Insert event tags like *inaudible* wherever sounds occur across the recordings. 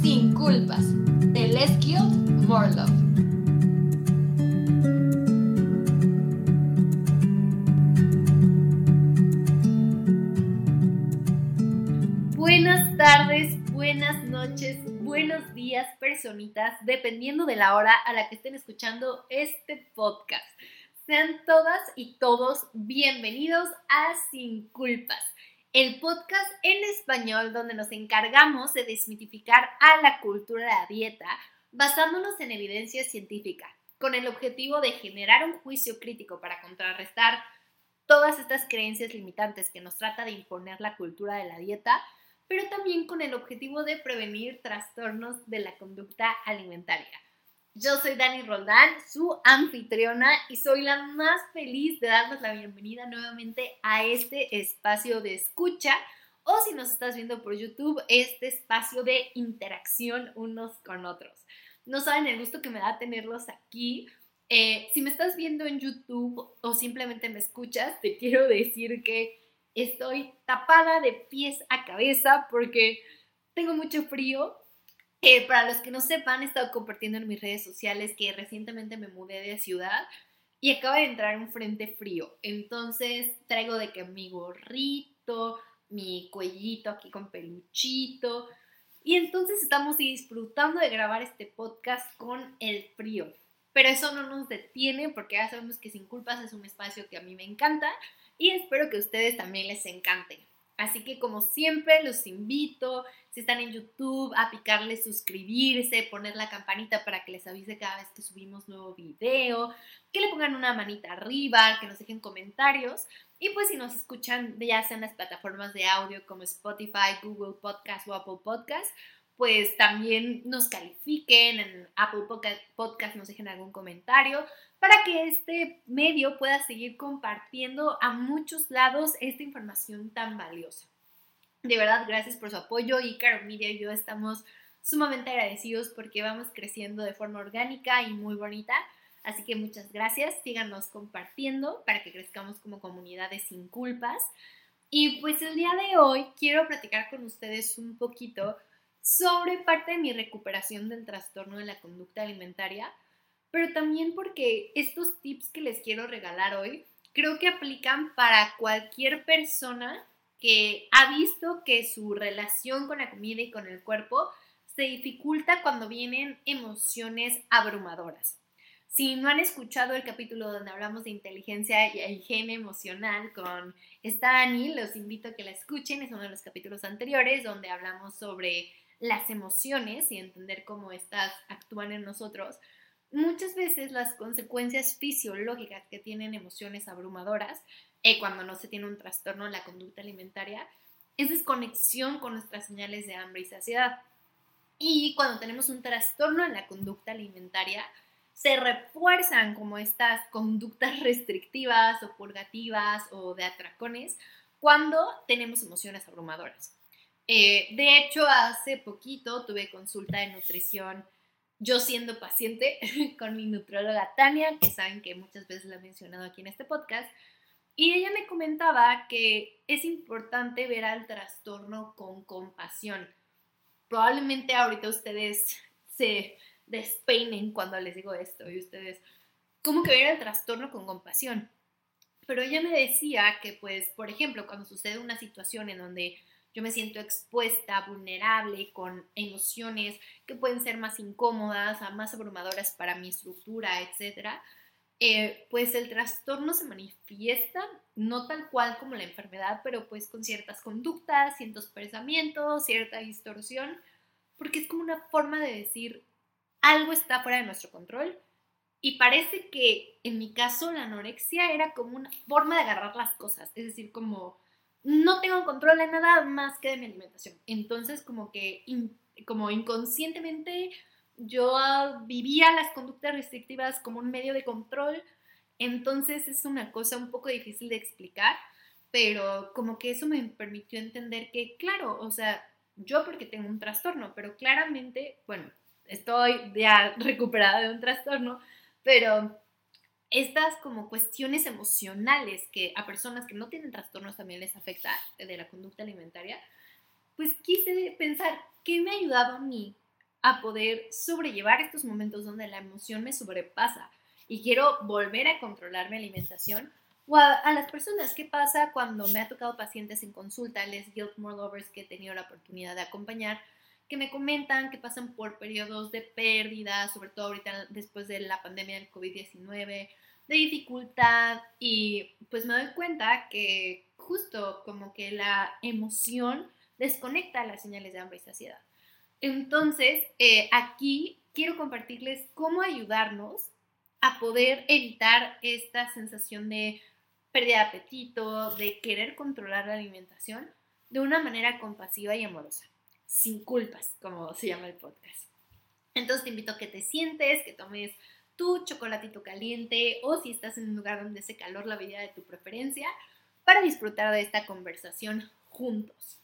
Sin Culpas, de. Buenas tardes, buenas noches, buenos días, personitas, dependiendo de la hora a la que estén escuchando este podcast. Sean todas y todos bienvenidos a Sin Culpas el podcast en español donde nos encargamos de desmitificar a la cultura de la dieta basándonos en evidencia científica, con el objetivo de generar un juicio crítico para contrarrestar todas estas creencias limitantes que nos trata de imponer la cultura de la dieta, pero también con el objetivo de prevenir trastornos de la conducta alimentaria. Yo soy Dani Roldán, su anfitriona, y soy la más feliz de darnos la bienvenida nuevamente a este espacio de escucha, o si nos estás viendo por YouTube, este espacio de interacción unos con otros. No saben el gusto que me da tenerlos aquí. Eh, si me estás viendo en YouTube o simplemente me escuchas, te quiero decir que estoy tapada de pies a cabeza porque tengo mucho frío, para los que no sepan, he estado compartiendo en mis redes sociales que recientemente me mudé de ciudad y acaba de entrar un frente frío. Entonces traigo de que mi gorrito, mi cuellito aquí con peluchito. Y entonces estamos disfrutando de grabar este podcast con el frío. Pero eso no nos detiene porque ya sabemos que Sin Culpas es un espacio que a mí me encanta y espero que a ustedes también les encante. Así que como siempre los invito, si están en YouTube, a picarle suscribirse, poner la campanita para que les avise cada vez que subimos nuevo video, que le pongan una manita arriba, que nos dejen comentarios. Y pues si nos escuchan ya sea en las plataformas de audio como Spotify, Google Podcast o Apple Podcast, pues también nos califiquen en Apple Podcast, nos dejen algún comentario para que este medio pueda seguir compartiendo a muchos lados esta información tan valiosa. De verdad, gracias por su apoyo y Caro y yo estamos sumamente agradecidos porque vamos creciendo de forma orgánica y muy bonita. Así que muchas gracias, síganos compartiendo para que crezcamos como comunidades sin culpas. Y pues el día de hoy quiero platicar con ustedes un poquito sobre parte de mi recuperación del trastorno de la conducta alimentaria pero también porque estos tips que les quiero regalar hoy creo que aplican para cualquier persona que ha visto que su relación con la comida y con el cuerpo se dificulta cuando vienen emociones abrumadoras. Si no han escuchado el capítulo donde hablamos de inteligencia y higiene emocional con Stani, los invito a que la escuchen. Es uno de los capítulos anteriores donde hablamos sobre las emociones y entender cómo estas actúan en nosotros muchas veces las consecuencias fisiológicas que tienen emociones abrumadoras, eh, cuando no se tiene un trastorno en la conducta alimentaria, es desconexión con nuestras señales de hambre y saciedad. Y cuando tenemos un trastorno en la conducta alimentaria, se refuerzan como estas conductas restrictivas o purgativas o de atracones cuando tenemos emociones abrumadoras. Eh, de hecho, hace poquito tuve consulta de nutrición yo siendo paciente *laughs* con mi nutróloga Tania, que saben que muchas veces la he mencionado aquí en este podcast, y ella me comentaba que es importante ver al trastorno con compasión. Probablemente ahorita ustedes se despeinen cuando les digo esto y ustedes, ¿cómo que ver el trastorno con compasión? Pero ella me decía que, pues, por ejemplo, cuando sucede una situación en donde yo me siento expuesta, vulnerable, con emociones que pueden ser más incómodas, más abrumadoras para mi estructura, etc., eh, pues el trastorno se manifiesta no tal cual como la enfermedad, pero pues con ciertas conductas, ciertos pensamientos, cierta distorsión, porque es como una forma de decir algo está fuera de nuestro control. Y parece que en mi caso la anorexia era como una forma de agarrar las cosas, es decir, como no tengo control de nada más que de mi alimentación. Entonces, como que como inconscientemente yo vivía las conductas restrictivas como un medio de control. Entonces es una cosa un poco difícil de explicar, pero como que eso me permitió entender que, claro, o sea, yo porque tengo un trastorno, pero claramente, bueno, estoy ya recuperada de un trastorno, pero estas como cuestiones emocionales que a personas que no tienen trastornos también les afecta de la conducta alimentaria, pues quise pensar, ¿qué me ha ayudado a mí a poder sobrellevar estos momentos donde la emoción me sobrepasa y quiero volver a controlar mi alimentación? O a, las personas, ¿qué pasa cuando me ha tocado pacientes en consulta, les Guildmore Lovers que he tenido la oportunidad de acompañar, que me comentan que pasan por periodos de pérdida, sobre todo ahorita después de la pandemia del COVID-19, de dificultad y pues me doy cuenta que justo como que la emoción desconecta las señales de hambre y saciedad. Entonces, eh, aquí quiero compartirles cómo ayudarnos a poder evitar esta sensación de pérdida de apetito, de querer controlar la alimentación de una manera compasiva y amorosa, sin culpas, como se llama el podcast. Entonces te invito a que te sientes, que tomes tu chocolatito caliente o si estás en un lugar donde hace calor la bebida de tu preferencia para disfrutar de esta conversación juntos.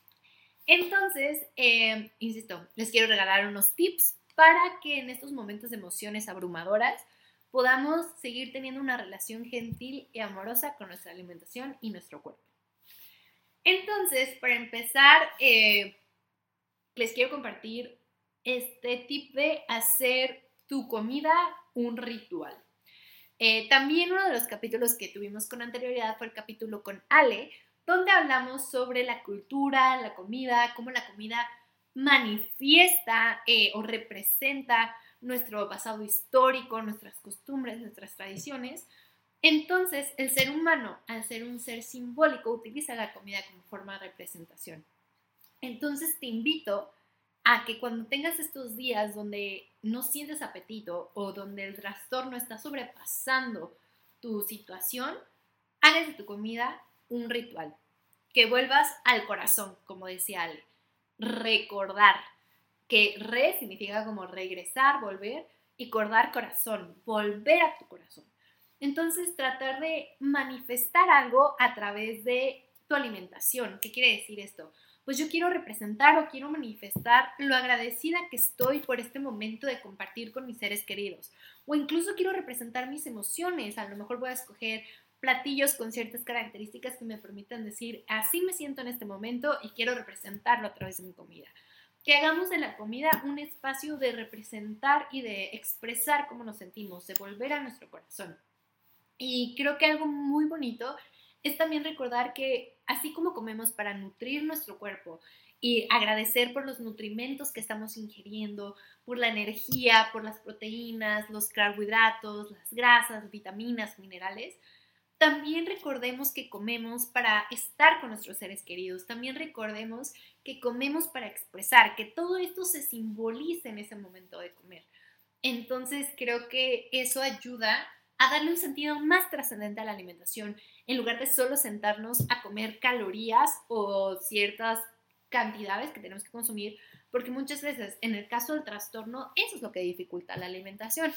Entonces, eh, insisto, les quiero regalar unos tips para que en estos momentos de emociones abrumadoras podamos seguir teniendo una relación gentil y amorosa con nuestra alimentación y nuestro cuerpo. Entonces, para empezar, eh, les quiero compartir este tip de hacer tu comida un ritual. Eh, también uno de los capítulos que tuvimos con anterioridad fue el capítulo con Ale, donde hablamos sobre la cultura, la comida, cómo la comida manifiesta eh, o representa nuestro pasado histórico, nuestras costumbres, nuestras tradiciones. Entonces, el ser humano, al ser un ser simbólico, utiliza la comida como forma de representación. Entonces, te invito a que cuando tengas estos días donde no sientes apetito o donde el trastorno está sobrepasando tu situación, hagas de tu comida un ritual. Que vuelvas al corazón, como decía Ale. Recordar, que re significa como regresar, volver, y cordar corazón, volver a tu corazón. Entonces, tratar de manifestar algo a través de tu alimentación. ¿Qué quiere decir esto? Pues yo quiero representar o quiero manifestar lo agradecida que estoy por este momento de compartir con mis seres queridos. O incluso quiero representar mis emociones. A lo mejor voy a escoger platillos con ciertas características que me permitan decir, así me siento en este momento y quiero representarlo a través de mi comida que hagamos de la comida un espacio de representar y de expresar cómo nos sentimos, de volver a nuestro corazón. Y creo que algo muy bonito es también recordar que así como comemos para nutrir nuestro cuerpo y agradecer por los nutrimentos que estamos ingiriendo, por la energía, por las proteínas, los carbohidratos, las grasas, vitaminas, minerales, también recordemos que comemos para estar con nuestros seres queridos. También recordemos que comemos para expresar, que todo esto se simbolice en ese momento de comer. Entonces creo que eso ayuda a darle un sentido más trascendente a la alimentación, en lugar de solo sentarnos a comer calorías o ciertas cantidades que tenemos que consumir, porque muchas veces en el caso del trastorno eso es lo que dificulta la alimentación.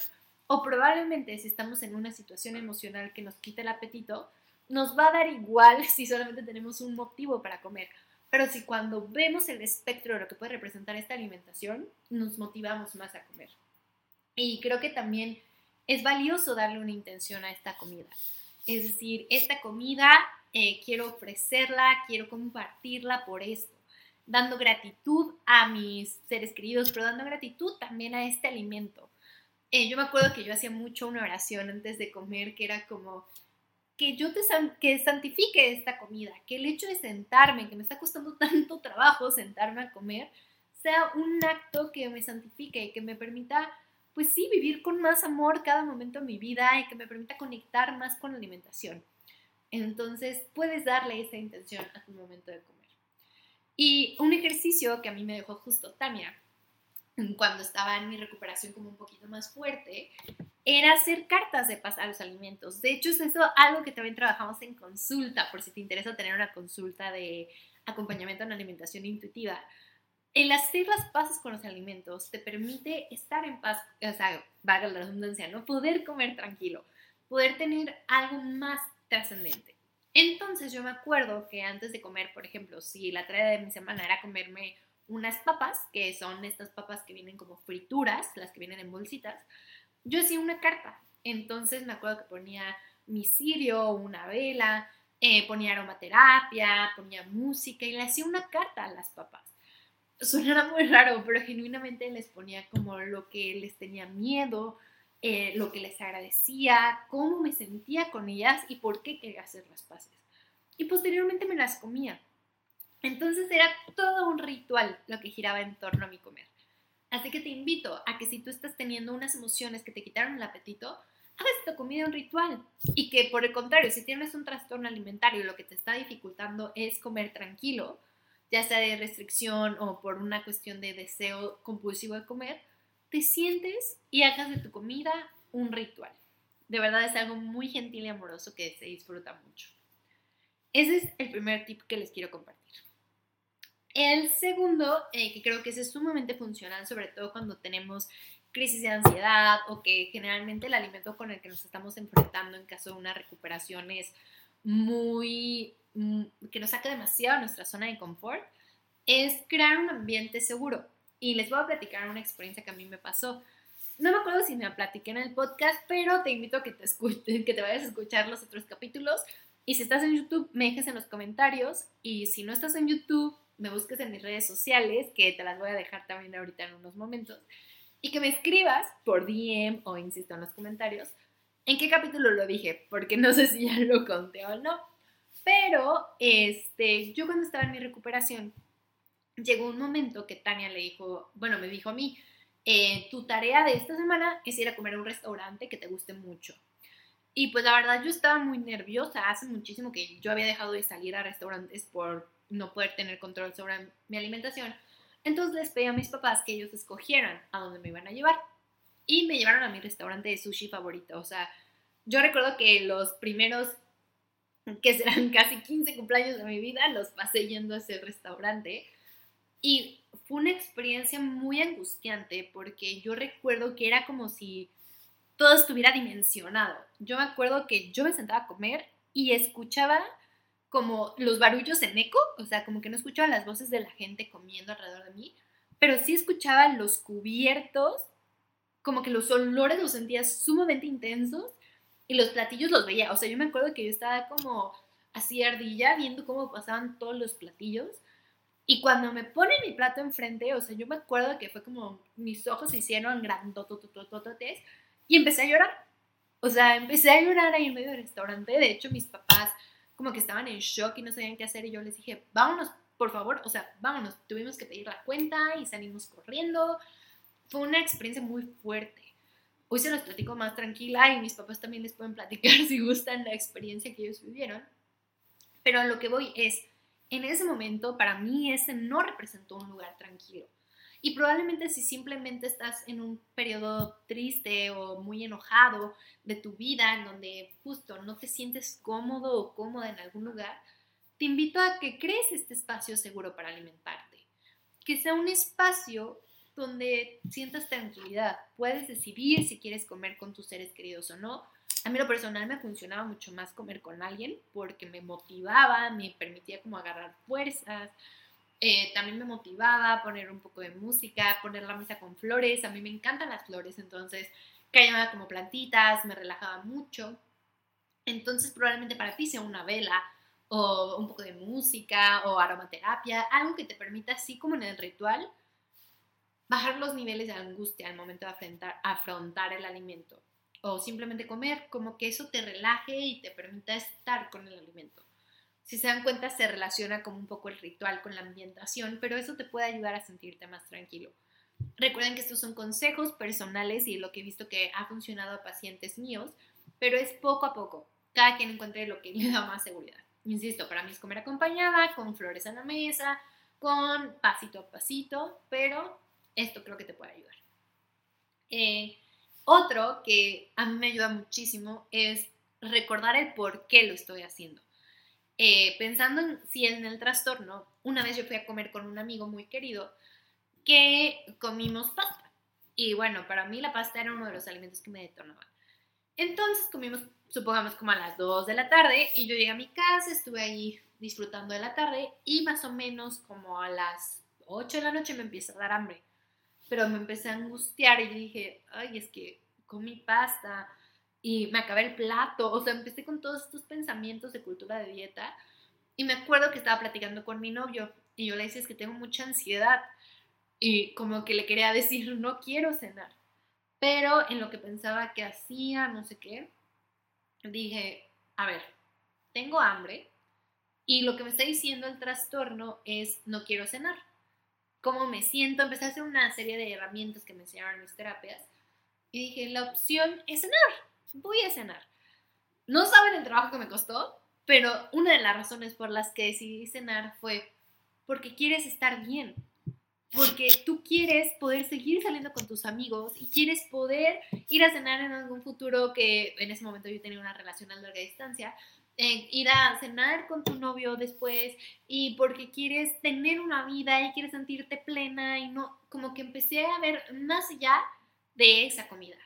O probablemente si estamos en una situación emocional que nos quita el apetito, nos va a dar igual *laughs* si solamente tenemos un motivo para comer. Pero si cuando vemos el espectro de lo que puede representar esta alimentación, nos motivamos más a comer. Y creo que también es valioso darle una intención a esta comida. Es decir, esta comida eh, quiero ofrecerla, quiero compartirla por esto, dando gratitud a mis seres queridos, pero dando gratitud también a este alimento. Eh, yo me acuerdo que yo hacía mucho una oración antes de comer que era como que yo te que santifique esta comida, que el hecho de sentarme, que me está costando *laughs* tanto trabajo sentarme a comer, sea un acto que me santifique y que me permita, pues sí, vivir con más amor cada momento de mi vida y que me permita conectar más con la alimentación. Entonces puedes darle esa intención a tu momento de comer. Y un ejercicio que a mí me dejó justo Tania, *clears throat* cuando estaba en mi recuperación como un poquito más fuerte, era hacer cartas de paz a los alimentos. De hecho, es eso algo que también trabajamos en consulta, por si te interesa tener una consulta de acompañamiento en alimentación intuitiva. El hacer las paces con los alimentos te permite estar en paz, o sea, vaga la redundancia, ¿no? Poder comer tranquilo, poder tener algo más trascendente. Entonces yo me acuerdo que antes de comer, por ejemplo, si la tarea de mi semana era comerme unas papas, que son estas papas que vienen como frituras, las que vienen en bolsitas, yo hacía una carta. Entonces me acuerdo que ponía mi cirio, una vela, eh, ponía aromaterapia, ponía música y le hacía una carta a las papas. sonará muy raro, pero genuinamente les ponía como lo que les tenía miedo, eh, lo que les agradecía, cómo me sentía con ellas y por qué quería hacer las paces. Y posteriormente me las comía. Entonces era todo un ritual lo que giraba en torno a mi comer. Así que te invito a que si tú estás teniendo unas emociones que te quitaron el apetito, hagas tu comida un ritual. Y que por el contrario, si tienes un trastorno alimentario y lo que te está dificultando es comer tranquilo, ya sea de restricción o por una cuestión de deseo compulsivo de comer, te sientes y hagas de tu comida un ritual. De verdad es algo muy gentil y amoroso que se disfruta mucho. Ese es el primer tip que les quiero compartir. El segundo, eh, que creo que es sumamente funcional, sobre todo cuando tenemos crisis de ansiedad o que generalmente el alimento con el que nos estamos enfrentando en caso de una recuperación es muy, mm, que nos saca demasiado de nuestra zona de confort, es crear un ambiente seguro. Y les voy a platicar una experiencia que a mí me pasó. No me acuerdo si me la platiqué en el podcast, pero te invito a que te, que te vayas a escuchar los otros capítulos. Y si estás en YouTube, me dejes en los comentarios. Y si no estás en YouTube, me busques en mis redes sociales, que te las voy a dejar también ahorita en unos momentos, y que me escribas por DM o insisto en los comentarios en qué capítulo lo dije, porque no sé si ya lo conté o no. Pero este, yo cuando estaba en mi recuperación, llegó un momento que Tania le dijo, bueno, me dijo a mí, eh, tu tarea de esta semana es ir a comer a un restaurante que te guste mucho. Y pues la verdad yo estaba muy nerviosa, hace muchísimo que yo había dejado de salir a restaurantes por no poder tener control sobre mi alimentación. Entonces les pedí a mis papás que ellos escogieran a dónde me iban a llevar. Y me llevaron a mi restaurante de sushi favorito. O sea, yo recuerdo que los primeros, que serán *laughs* casi 15 cumpleaños de mi vida, los pasé yendo a ese restaurante. Y fue una experiencia muy angustiante porque yo recuerdo que era como si todo estuviera dimensionado. Yo me acuerdo que yo me sentaba a comer y escuchaba como los barullos en eco, o sea, como que no escuchaba las voces de la gente comiendo alrededor de mí, pero sí escuchaba los cubiertos, como que los olores los sentía sumamente intensos y los platillos los veía, o sea, yo me acuerdo que yo estaba como así ardilla viendo cómo pasaban todos los platillos y cuando me ponen mi plato enfrente, o sea, yo me acuerdo que fue como mis ojos se hicieron grandotototototes y empecé a llorar. O sea, empecé a llorar ahí en medio del restaurante. De hecho, mis papás como que estaban en shock y no sabían qué hacer y yo les dije, vámonos, por favor, o sea, vámonos, tuvimos que pedir la cuenta y salimos corriendo. Fue una experiencia muy fuerte. Hoy se los platico más tranquila y mis papás también les pueden platicar *laughs* si gustan la experiencia que ellos vivieron. Pero a lo que voy es, en ese momento para mí ese no representó un lugar tranquilo. Y probablemente si simplemente estás en un periodo triste o muy enojado de tu vida, en donde justo no te sientes cómodo o cómoda en algún lugar, te invito a que crees este espacio seguro para alimentarte. Que sea un espacio donde sientas tranquilidad. Puedes decidir si quieres comer con tus seres queridos o no. A mí lo personal me funcionaba mucho más comer con alguien porque me motivaba, me permitía como agarrar fuerzas, eh, también me motivaba poner un poco de música, poner la mesa con flores. A mí me encantan las flores, entonces caía como plantitas, me relajaba mucho. Entonces probablemente para ti sea una vela o un poco de música o aromaterapia, algo que te permita, así como en el ritual, bajar los niveles de angustia al momento de afrontar, afrontar el alimento. O simplemente comer, como que eso te relaje y te permita estar con el alimento. Si se dan cuenta, se relaciona como un poco el ritual con la ambientación, pero eso te puede ayudar a sentirte más tranquilo. Recuerden que estos son consejos personales y lo que he visto que ha funcionado a pacientes míos, pero es poco a poco. Cada quien encuentre lo que le da más seguridad. Insisto, para mí es comer acompañada, con flores en la mesa, con pasito a pasito, pero esto creo que te puede ayudar. Eh, otro que a mí me ayuda muchísimo es recordar el por qué lo estoy haciendo. Eh, pensando en, si en el trastorno, una vez yo fui a comer con un amigo muy querido que comimos pasta. Y bueno, para mí la pasta era uno de los alimentos que me detonaban. Entonces comimos, supongamos, como a las 2 de la tarde y yo llegué a mi casa, estuve ahí disfrutando de la tarde y más o menos como a las 8 de la noche me empieza a dar hambre. Pero me empecé a angustiar y dije, ay, es que comí pasta, y me acabé el plato, o sea, empecé con todos estos pensamientos de cultura de dieta y me acuerdo que estaba platicando con mi novio y yo le decía es que tengo mucha ansiedad y como que le quería *laughs* decir, no quiero cenar. Pero en lo que pensaba que hacía, no sé qué, dije, a ver, tengo hambre y lo que me está diciendo el trastorno es, no quiero cenar. ¿Cómo me siento? Empecé a hacer una serie de herramientas que me enseñaron mis terapias y dije, la opción es cenar, voy a cenar. No saben el trabajo que me costó, pero una de las razones por las que decidí cenar fue porque quieres estar bien, porque tú quieres poder seguir saliendo con tus amigos y quieres poder ir a cenar en algún futuro que en ese momento yo tenía una relación a larga distancia, eh, ir a cenar con tu novio después y porque quieres tener una vida y quieres sentirte plena y no, como que empecé a ver más allá de esa comida.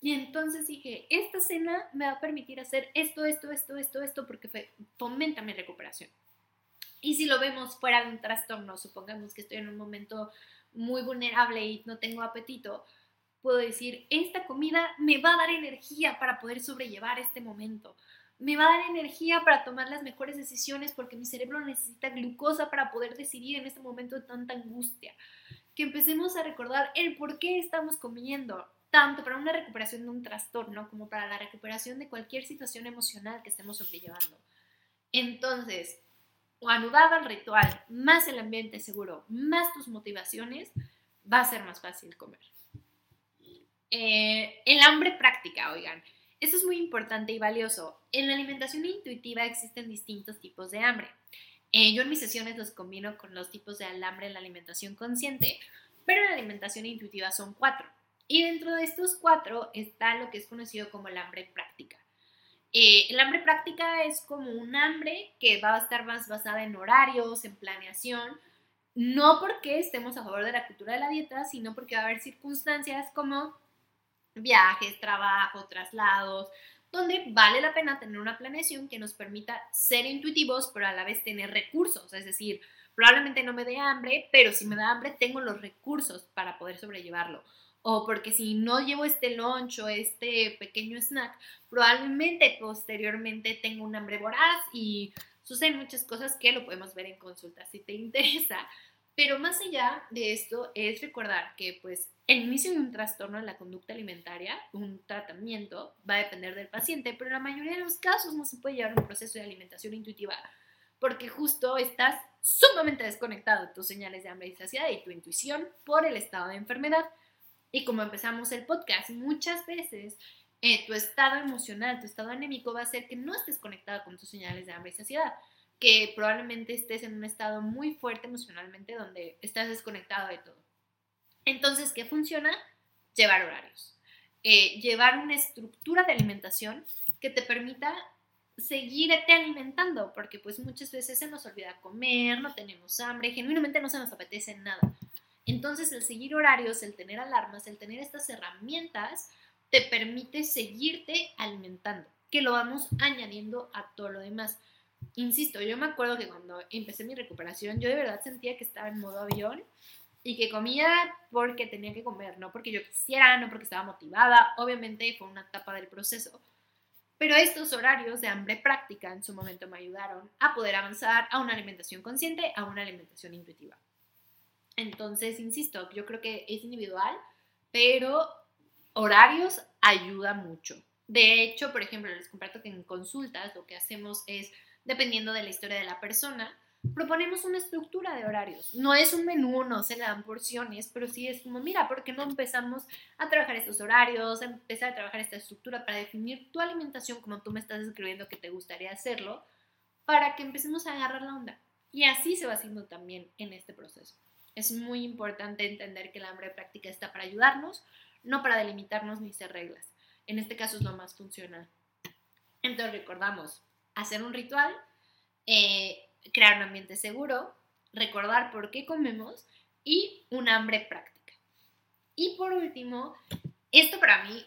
Y entonces dije, esta cena me va a permitir hacer esto, esto, esto, esto, esto, porque fomenta mi recuperación. Y si lo vemos fuera de un trastorno, supongamos que estoy en un momento muy vulnerable y no tengo apetito, puedo decir, esta comida me va a dar energía para poder sobrellevar este momento. Me va a dar energía para tomar las mejores decisiones porque mi cerebro necesita glucosa para poder decidir en este momento de tanta angustia. Que empecemos a recordar el por qué estamos comiendo, tanto para una recuperación de un trastorno como para la recuperación de cualquier situación emocional que estemos sobrellevando. Entonces, anudado al ritual, más el ambiente seguro, más tus motivaciones, va a ser más fácil comer. Eh, el hambre práctica, oigan, esto es muy importante y valioso. En la alimentación intuitiva existen distintos tipos de hambre. Eh, yo en mis sesiones los combino con los tipos de hambre en la alimentación consciente, pero en la alimentación intuitiva son cuatro. Y dentro de estos cuatro está lo que es conocido como el hambre práctica. Eh, el hambre práctica es como un hambre que va a estar más basada en horarios, en planeación, no porque estemos a favor de la cultura de la dieta, sino porque va a haber circunstancias como viajes, trabajo, traslados, donde vale la pena tener una planeación que nos permita ser intuitivos, pero a la vez tener recursos. Es decir, probablemente no me dé hambre, pero si me da hambre tengo los recursos para poder sobrellevarlo o porque si no llevo este lunch o este pequeño snack, probablemente posteriormente tengo un hambre voraz y suceden muchas cosas que lo podemos ver en consulta si te *laughs* interesa. Pero más allá de esto es recordar que pues el inicio de un trastorno en la conducta alimentaria, un tratamiento, va a depender del paciente, pero en la mayoría de los casos no se puede llevar un proceso de alimentación intuitiva porque justo estás sumamente desconectado de tus señales de hambre y saciedad y tu intuición por el estado de enfermedad. Y como empezamos el podcast, muchas veces eh, tu estado emocional, tu estado anémico va a hacer que no estés conectado con tus señales de hambre y saciedad, que probablemente estés en un estado muy fuerte emocionalmente donde estás desconectado de todo. Entonces, ¿qué funciona? Llevar horarios. Eh, llevar una estructura de alimentación que te permita seguirte alimentando, porque pues muchas veces se nos olvida comer, no tenemos hambre, genuinamente no se nos apetece nada. Entonces, el seguir horarios, el tener alarmas, el tener estas herramientas, te permite seguirte alimentando, que lo vamos añadiendo a todo lo demás. Insisto, yo me acuerdo que cuando empecé mi recuperación, yo de verdad sentía que estaba en modo avión y que comía porque tenía que comer, no porque yo quisiera, no porque estaba motivada. Obviamente fue una etapa del proceso. Pero estos horarios de hambre práctica en su momento me ayudaron a poder avanzar a una alimentación consciente, a una alimentación intuitiva. Entonces, insisto, yo creo que es individual, pero horarios ayuda mucho. De hecho, por ejemplo, les comparto que en consultas lo que hacemos es, dependiendo de la historia de la persona, proponemos una estructura de horarios. No es un menú, no se le dan porciones, pero sí es como, mira, ¿por qué no empezamos a trabajar estos horarios, a empezar a trabajar esta estructura para definir tu alimentación como tú me estás describiendo que te gustaría hacerlo, para que empecemos a agarrar la onda? Y así se va haciendo también en este proceso. Es muy importante entender que la hambre práctica está para ayudarnos, no para delimitarnos ni ser reglas. En este caso es lo más funcional. Entonces recordamos, hacer un ritual, eh, crear un ambiente seguro, recordar por qué comemos y un hambre práctica. Y por último, esto para mí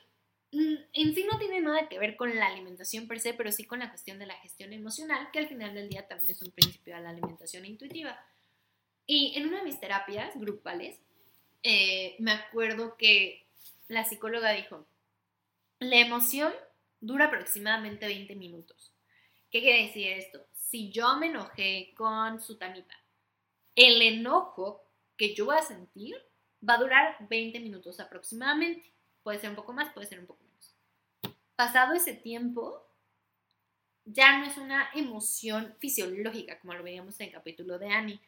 mm, en sí no tiene nada que ver con la alimentación per se, pero sí con la cuestión de la gestión emocional, que al final del día también es un principio de la alimentación intuitiva. Y en una de mis terapias grupales, eh, me acuerdo que la psicóloga dijo, la emoción dura aproximadamente 20 minutos. ¿Qué quiere decir esto? Si yo me enojé con su tamita, el enojo que yo voy a sentir va a durar 20 minutos aproximadamente. Puede ser un poco más, puede ser un poco menos. Pasado ese tiempo, ya no es una emoción fisiológica como lo veíamos en el capítulo de Annie.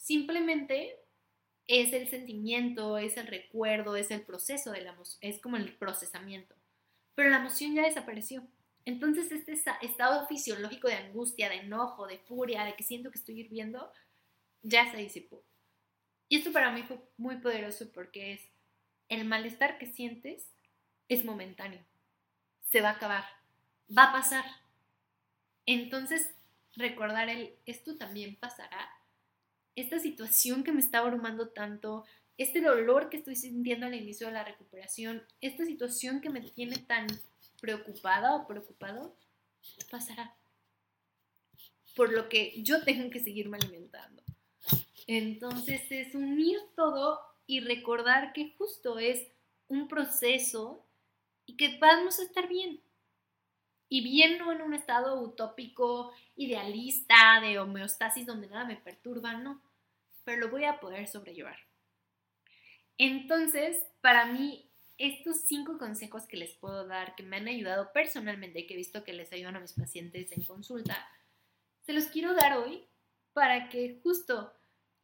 Simplemente es el sentimiento, es el recuerdo, es el proceso de la es como el procesamiento. Pero la emoción ya desapareció. Entonces este estado fisiológico de angustia, de enojo, de furia, de que siento que estoy hirviendo, ya se disipó. Y esto para mí fue muy poderoso porque es el malestar que sientes es momentáneo. Se va a acabar. Va a pasar. Entonces, recordar el esto también pasará. Esta situación que me está abrumando tanto, este dolor que estoy sintiendo al inicio de la recuperación, esta situación que me tiene tan preocupada o preocupado, pasará. Por lo que yo tengo que seguirme alimentando. Entonces es unir todo y recordar que justo es un proceso y que vamos a estar bien. Y bien no en un estado utópico, idealista, de homeostasis donde nada me perturba, no. Pero lo voy a poder sobrellevar. Entonces, para mí, estos cinco consejos que les puedo dar, que me han ayudado personalmente, que he visto que les ayudan a mis pacientes en consulta, se los quiero dar hoy para que justo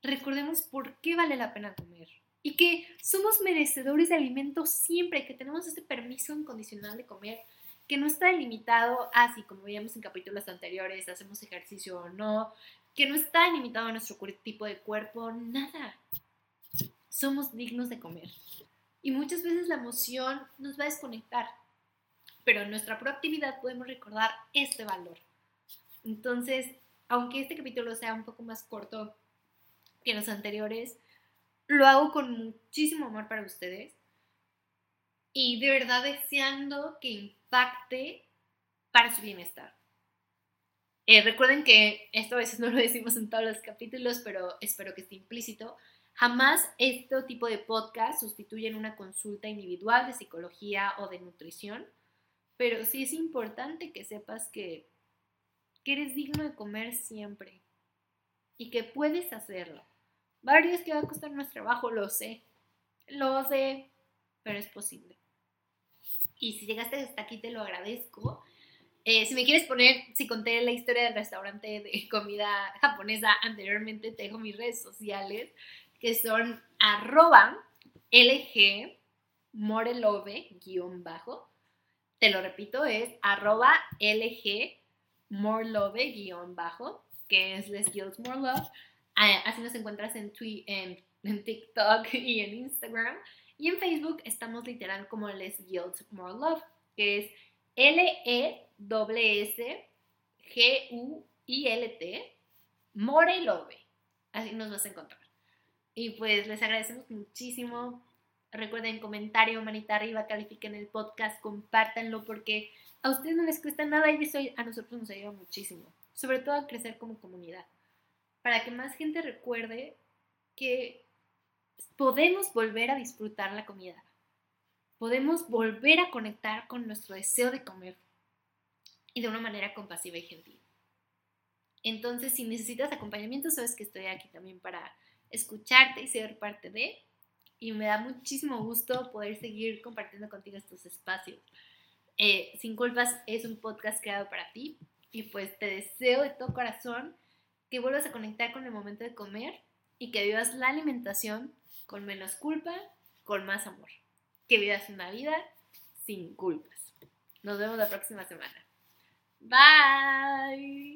recordemos por qué vale la pena comer y que somos merecedores de alimentos siempre, que tenemos este permiso incondicional de comer, que no está limitado a si, como veíamos en capítulos anteriores, hacemos ejercicio o no, que no está limitado a nuestro tipo de cuerpo, nada. Somos dignos de comer. Y muchas veces la emoción nos va a desconectar, pero en nuestra proactividad podemos recordar este valor. Entonces, aunque este capítulo sea un poco más corto que los anteriores, lo hago con muchísimo amor para ustedes y de verdad deseando que impacte para su bienestar. Eh, recuerden que esto a veces no lo decimos en todos los capítulos, pero espero que esté implícito. Jamás este tipo de podcast sustituyen una consulta individual de psicología o de nutrición, pero sí es importante que sepas que, que eres digno de comer siempre y que puedes hacerlo. Varios que va a costar más trabajo, lo sé, lo sé, pero es posible. Y si llegaste hasta aquí, te lo agradezco. Eh, si me quieres poner, si conté la historia del restaurante de *laughs* comida japonesa anteriormente, te dejo mis redes sociales que son arroba LG guion bajo. Te lo repito, es arroba LG guion bajo, que es Les Guilds More Love. Ah, así nos encuentras en, en, en, TikTok *laughs* y en Instagram. Y en Facebook estamos literal como Les Guilds More Love, que es L-E-W-S-G-U-I-L-T Morelove. Así nos vas a encontrar. Y pues les agradecemos muchísimo. Recuerden, comentario, manita arriba, califiquen el podcast, compártanlo porque a ustedes no les cuesta nada y eso a nosotros nos ayuda muchísimo. Sobre todo a crecer como comunidad. Para que más gente recuerde que podemos volver a disfrutar la comida. Podemos volver a conectar con nuestro deseo de comer y de una manera compasiva y gentil. Entonces, si necesitas acompañamiento, sabes que estoy aquí también para escucharte y ser parte de. Y me da muchísimo gusto poder seguir compartiendo contigo estos espacios. Eh, Sin culpas es un podcast creado para ti y pues te deseo de todo corazón que vuelvas a conectar con el momento de comer y que vivas la alimentación con menos culpa, con más amor. Que vivas una vida sin culpas. Nos vemos la próxima semana. Bye.